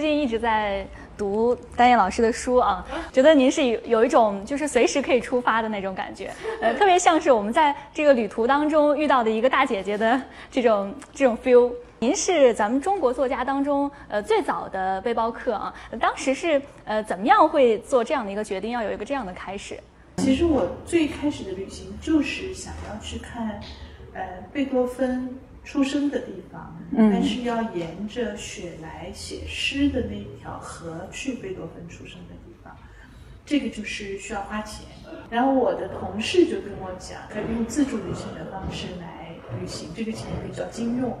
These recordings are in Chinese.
最近一直在读丹燕老师的书啊，觉得您是有有一种就是随时可以出发的那种感觉，呃，特别像是我们在这个旅途当中遇到的一个大姐姐的这种这种 feel。您是咱们中国作家当中呃最早的背包客啊，当时是呃怎么样会做这样的一个决定，要有一个这样的开始？其实我最开始的旅行就是想要去看，呃，贝多芬。出生的地方，但是要沿着雪莱写诗的那条河去贝多芬出生的地方，这个就是需要花钱。然后我的同事就跟我讲，可以用自助旅行的方式来旅行，这个钱比较经用，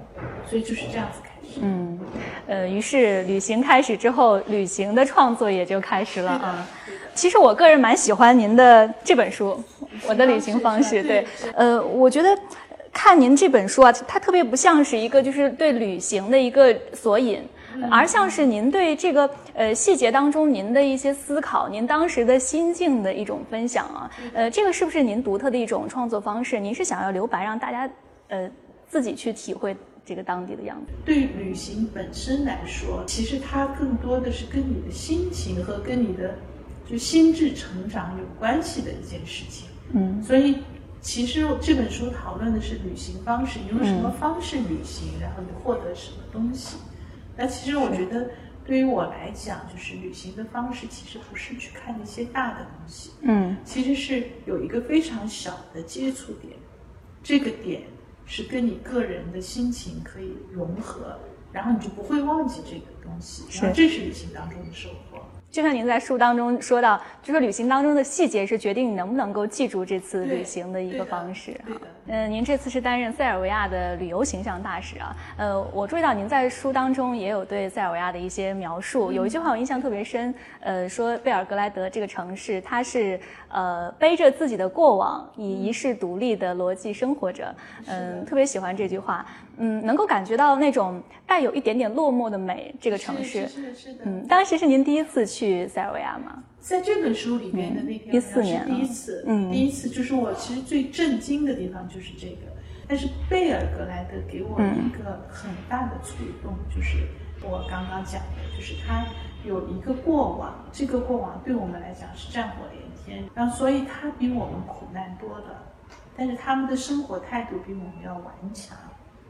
所以就是这样子开始。嗯，呃，于是旅行开始之后，旅行的创作也就开始了啊。其实我个人蛮喜欢您的这本书，《我的旅行方式》。对，呃，我觉得。看您这本书啊，它特别不像是一个就是对旅行的一个索引，而像是您对这个呃细节当中您的一些思考，您当时的心境的一种分享啊。呃，这个是不是您独特的一种创作方式？您是想要留白，让大家呃自己去体会这个当地的样子？对旅行本身来说，其实它更多的是跟你的心情和跟你的就心智成长有关系的一件事情。嗯，所以。其实这本书讨论的是旅行方式，你用什么方式旅行，然后你获得什么东西。那其实我觉得，对于我来讲，就是旅行的方式其实不是去看那些大的东西，嗯，其实是有一个非常小的接触点，这个点是跟你个人的心情可以融合，然后你就不会忘记这个东西，然后这是旅行当中的收获。就像您在书当中说到，就说旅行当中的细节是决定你能不能够记住这次旅行的一个方式哈。嗯，您这次是担任塞尔维亚的旅游形象大使啊。呃，我注意到您在书当中也有对塞尔维亚的一些描述，有一句话我印象特别深，呃，说贝尔格莱德这个城市，它是呃背着自己的过往，以一世独立的逻辑生活着。嗯，特别喜欢这句话。嗯，能够感觉到那种带有一点点落寞的美，这个城市。是的，是的。嗯，当时是您第一次去塞尔维亚吗？在这本书里面的那篇，一四年，第一次，嗯，第一次就是我其实最震惊的地方就是这个。但是贝尔格莱德给我一个很大的触动，就是我刚刚讲的，就是他有一个过往，这个过往对我们来讲是战火连天，然后所以他比我们苦难多了，但是他们的生活态度比我们要顽强。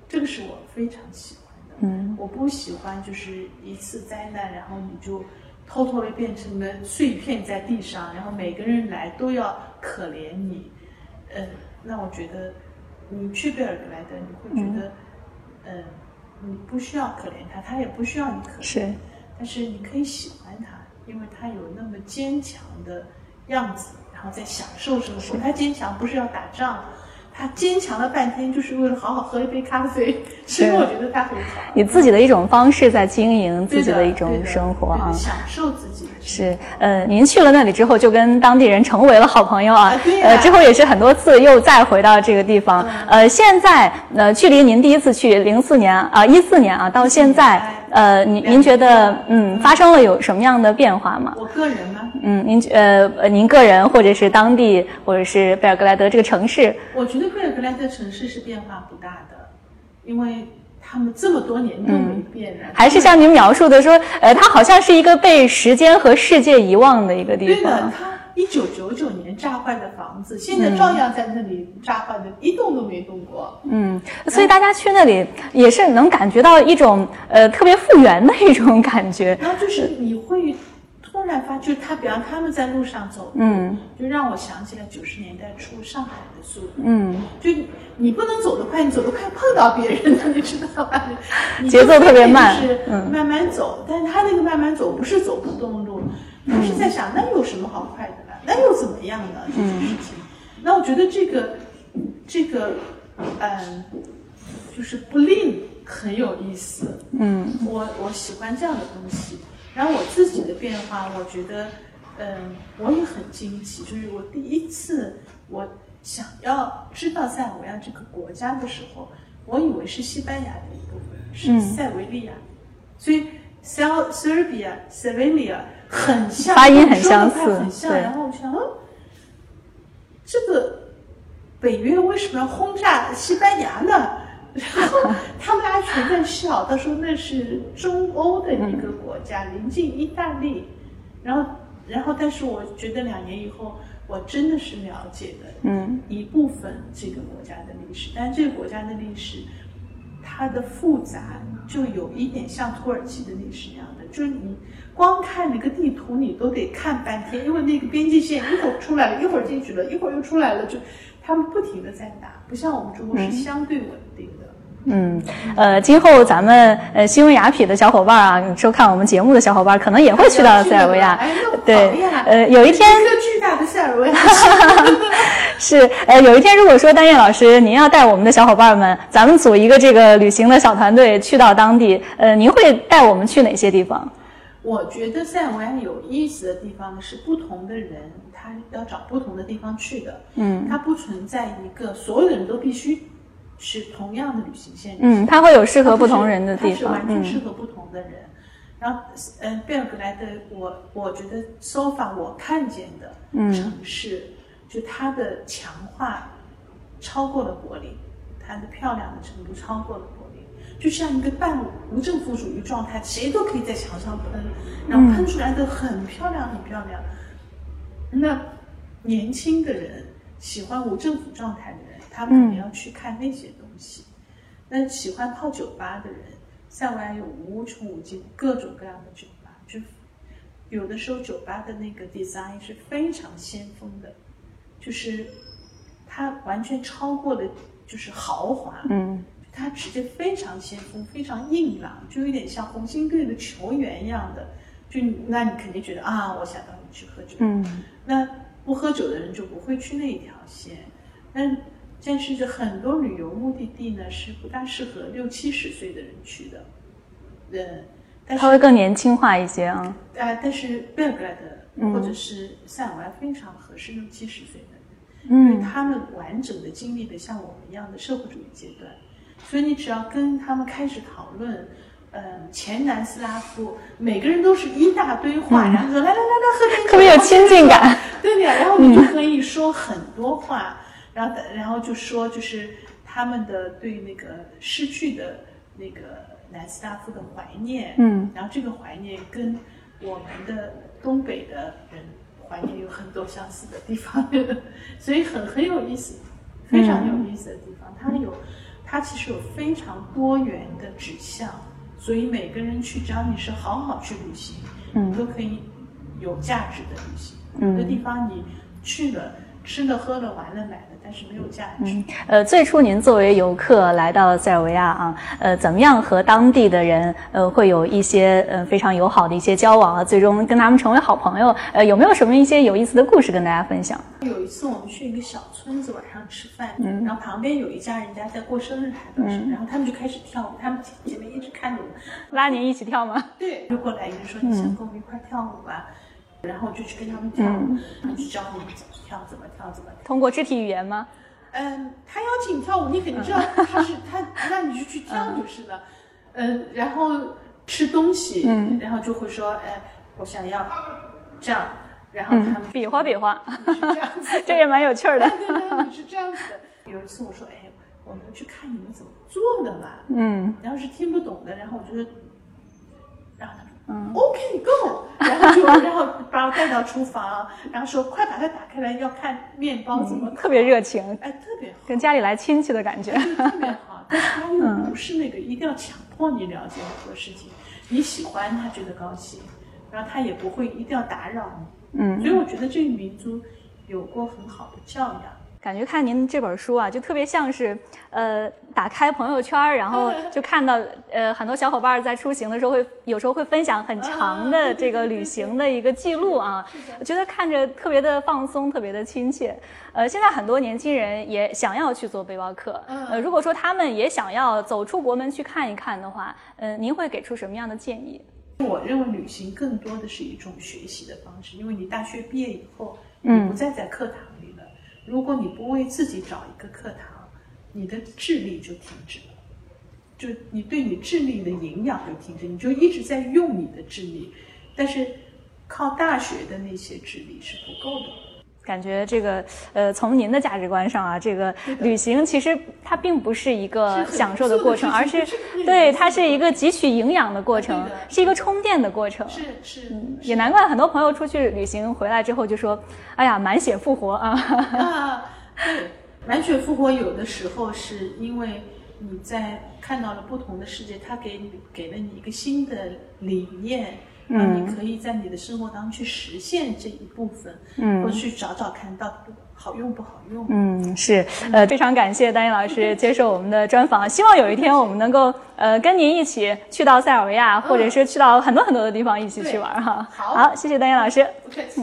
这个是我非常喜欢的，嗯，我不喜欢就是一次灾难，然后你就偷偷的变成了碎片在地上，然后每个人来都要可怜你，嗯，那我觉得你去贝尔格莱德，你会觉得，嗯，你不需要可怜他，他也不需要你可怜，是，但是你可以喜欢他，因为他有那么坚强的样子，然后在享受生活。他坚强不是要打仗。他坚强了半天，就是为了好好喝一杯咖啡。其实我觉得他很好，以自己的一种方式在经营自己的一种生活啊，享受自己。是，呃，您去了那里之后，就跟当地人成为了好朋友啊。对呃，之后也是很多次又再回到这个地方。呃，现在呃，距离您第一次去零四年啊，一四年啊，到现在，呃，您您觉得嗯，发生了有什么样的变化吗？我个人吗？嗯，您呃呃，您个人或者是当地，或者是贝尔格莱德这个城市？我觉得贝尔格莱德城市是变化不大的，因为他们这么多年都没变。还是像您描述的说，呃，它好像是一个被时间和世界遗忘的一个地方。对的，它一九九九年炸坏的房子，现在照样在那里炸坏的，一动都没动过。嗯，所以大家去那里也是能感觉到一种呃特别复原的一种感觉。然后就是你会。突然发，就他，比方他们在路上走，嗯，就让我想起了九十年代初上海的速度，嗯，就你不能走得快，你走得快碰到别人了，你知道吧？节奏特别慢，是慢慢走，但是他那个慢慢走不是走不动路，他是在想那有什么好快的呢？那又怎么样呢？这件事情，那我觉得这个这个嗯，就是不吝很有意思，嗯，我我喜欢这样的东西。然后我自己的变化，我觉得，嗯，我也很惊奇。就是我第一次我想要知道塞尔维亚这个国家的时候，我以为是西班牙的一部分，是塞维利亚。所以，Sel Serbia Sevilla 很像，发音很相似，很像。然后我想，嗯，这个北约为什么要轰炸西班牙呢？然后他们大家全在笑，他说那是中欧的一个国家，临近意大利。然后，然后，但是我觉得两年以后，我真的是了解的，嗯，一部分这个国家的历史，但是这个国家的历史，它的复杂就有一点像土耳其的历史一样的，就是你光看那个地图，你都得看半天，因为那个边界线一会儿出来了，一会儿进去了，一会儿又出来了，就他们不停的在打，不像我们中国是相对稳定的。嗯，呃，今后咱们呃新闻雅痞的小伙伴啊，收看我们节目的小伙伴，可能也会去到塞尔维亚。对，呃，有一天一个巨大的塞尔维亚。是，呃，有一天如果说丹燕老师您要带我们的小伙伴们，咱们组一个这个旅行的小团队去到当地，呃，您会带我们去哪些地方？我觉得塞尔维亚有意思的地方是，不同的人他要找不同的地方去的。嗯，它不存在一个所有的人都必须是同样的旅行线。嗯，它会有适合不同人的地它是方。完全适嗯合不同的人。然后，嗯，贝尔格莱德，我我觉得 so far 我看见的嗯城市，就它的强化超过了柏林，它的漂亮的程度超过了柏林，就像一个半无政府主义状态，谁都可以在墙上喷，然后喷出来的很漂亮，很漂亮。那年轻的人喜欢无政府状态的人，他们肯定要去看那些东西。那喜欢泡酒吧的人，塞尔维亚有无穷无尽各种各样的酒吧，就有的时候酒吧的那个 design 是非常先锋的，就是它完全超过了就是豪华，嗯它直接非常先锋，非常硬朗，就有点像红星队的球员一样的。就你那你肯定觉得啊，我想到你去喝酒。嗯那不喝酒的人就不会去那一条线。但但是这很多旅游目的地呢是不大适合六七十岁的人去的。呃，但是它会更年轻化一些啊。啊，但是贝尔格莱德嗯或者是塞尔维亚非常合适六七十岁的人。因为嗯他们完整的经历的像我们一样的社会主义阶段，所以你只要跟他们开始讨论，嗯，前南斯拉夫，每个人都是一大堆话，然后说来来来来喝点酒，嗯特别有亲近感。对的呀，然后你就可以说很多话，然后然后就说就是他们的对那个失去的那个南斯拉夫的怀念，嗯，然后这个怀念跟我们的东北的人怀念有很多相似的地方，所以很很有意思，非常有意思的地方。它有，它其实有非常多元的指向，所以每个人去，只要你是好好去旅行，嗯你都可以有价值的旅行。嗯有的地方你去了，吃的喝的玩的买的，但是没有价值。嗯，呃，最初您作为游客来到塞尔维亚啊，呃，怎么样和当地的人呃会有一些呃非常友好的一些交往啊，最终跟他们成为好朋友？呃，有没有什么一些有意思的故事跟大家分享？有一次我们去一个小村子晚上吃饭，嗯然后旁边有一家人家在过生日还不是，然后他们就开始跳舞，他们前面一直看着我，拉您一起跳吗？对，就过来一直说你想跟我们一块儿跳舞吧，然后我就去跟他们跳舞，然后就教他们怎么跳，怎么跳，怎么跳。通过肢体语言吗？嗯，他邀请你跳舞，你肯定知道他是他，那你就去跳就是了。嗯，然后吃东西，嗯然后就会说，哎，我想要这样，然后他们比划比划，你是这样子，这也蛮有趣儿的。对对对，你是这样子的。有一次我说，哎，我们去看你们怎么做的吧。嗯然后是听不懂的，然后我就说，然后他说，嗯 OK go，然后就然后把我带到厨房，然后说快把它打开来，要看面包怎么烤、特别热情，哎，特别好，跟家里来亲戚的感觉。特别好。但是他又不是那个一定要强迫你了解很多事情，你喜欢他觉得高兴，然后他也不会一定要打扰你。嗯所以我觉得这个民族有过很好的教养。感觉看您这本书啊，就特别像是，呃，打开朋友圈，然后 就看到，呃，很多小伙伴在出行的时候会有时候会分享很长的 这个旅行的一个记录啊，我觉得看着特别的放松，特别的亲切。呃，现在很多年轻人也想要去做背包客，呃，如果说他们也想要走出国门去看一看的话，呃，您会给出什么样的建议？我认为旅行更多的是一种学习的方式，因为你大学毕业以后，嗯你不再在课堂。如果你不为自己找一个课堂，你的智力就停止了，就你对你智力的营养就停止，你就一直在用你的智力，但是靠大学的那些智力是不够的。感觉这个呃，从您的价值观上啊，这个旅行其实它并不是一个享受的过程，而是对它是一个汲取营养的过程，是一个充电的过程。是是，也难怪很多朋友出去旅行回来之后就说：“哎呀，满血复活啊！”啊，对，满血复活有的时候是因为你在看到了不同的世界，它给你给了你一个新的理念。让你可以在你的生活当中去实现这一部分，嗯，或者去找找看到底好用不好用。嗯，是，呃，非常感谢丹妮老师 接受我们的专访，希望有一天我们能够呃跟您一起去到塞尔维亚，或者是去到很多很多的地方一起去玩哈。好，谢谢丹妮老师。不客气。